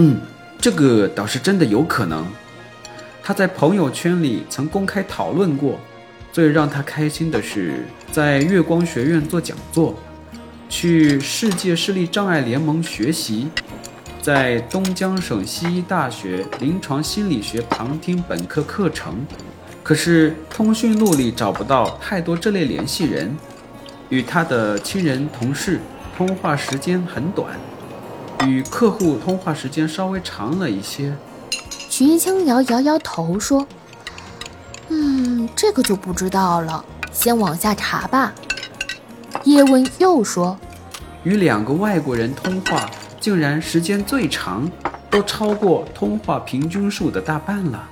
嗯，这个倒是真的有可能。他在朋友圈里曾公开讨论过。最让他开心的是，在月光学院做讲座，去世界视力障碍联盟学习，在东江省西医大学临床心理学旁听本科课程。可是通讯录里找不到太多这类联系人，与他的亲人同事通话时间很短，与客户通话时间稍微长了一些。徐清瑶摇摇头说。嗯，这个就不知道了，先往下查吧。叶问又说：“与两个外国人通话，竟然时间最长，都超过通话平均数的大半了。”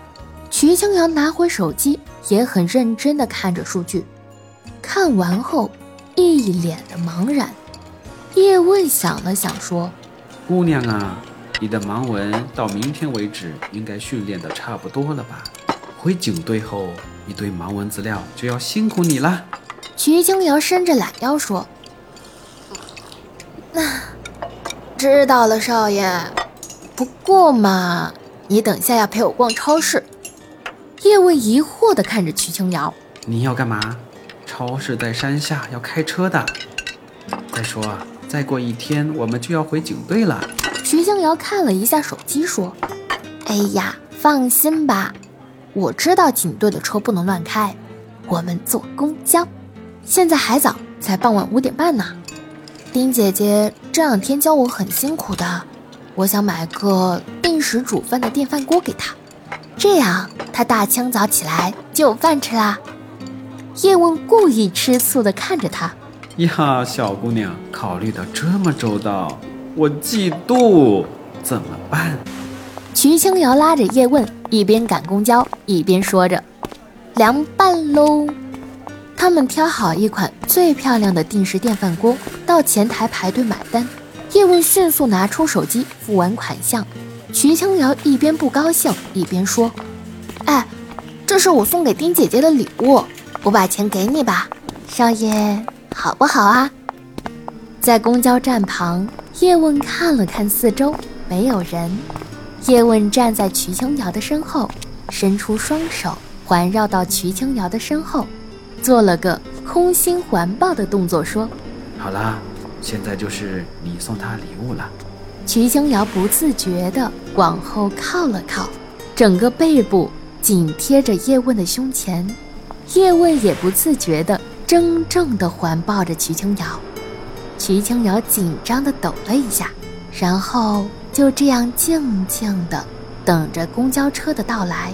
徐清瑶拿回手机，也很认真地看着数据，看完后一脸的茫然。叶问想了想说：“姑娘啊，你的盲文到明天为止应该训练的差不多了吧？”回警队后，一堆盲文资料就要辛苦你了。徐清瑶伸着懒腰说：“那 知道了，少爷。不过嘛，你等下要陪我逛超市。”叶问疑惑地看着徐清瑶：“你要干嘛？超市在山下，要开车的。再说，再过一天我们就要回警队了。”徐静瑶看了一下手机说：“哎呀，放心吧。”我知道警队的车不能乱开，我们坐公交。现在还早，才傍晚五点半呢。丁姐姐这两天教我很辛苦的，我想买个定时煮饭的电饭锅给她，这样她大清早起来就有饭吃啦。叶问故意吃醋的看着她，呀，小姑娘考虑的这么周到，我嫉妒，怎么办？徐清瑶拉着叶问，一边赶公交，一边说着：“凉拌喽！”他们挑好一款最漂亮的定时电饭锅，到前台排队买单。叶问迅速拿出手机付完款项。徐清瑶一边不高兴，一边说：“哎，这是我送给丁姐姐的礼物，我把钱给你吧，少爷，好不好啊？”在公交站旁，叶问看了看四周，没有人。叶问站在瞿青瑶的身后，伸出双手环绕到瞿青瑶的身后，做了个空心环抱的动作，说：“好啦，现在就是你送他礼物了。”瞿青瑶不自觉地往后靠了靠，整个背部紧贴着叶问的胸前，叶问也不自觉地怔怔地环抱着瞿青瑶，瞿青瑶紧张地抖了一下，然后。就这样静静的等着公交车的到来。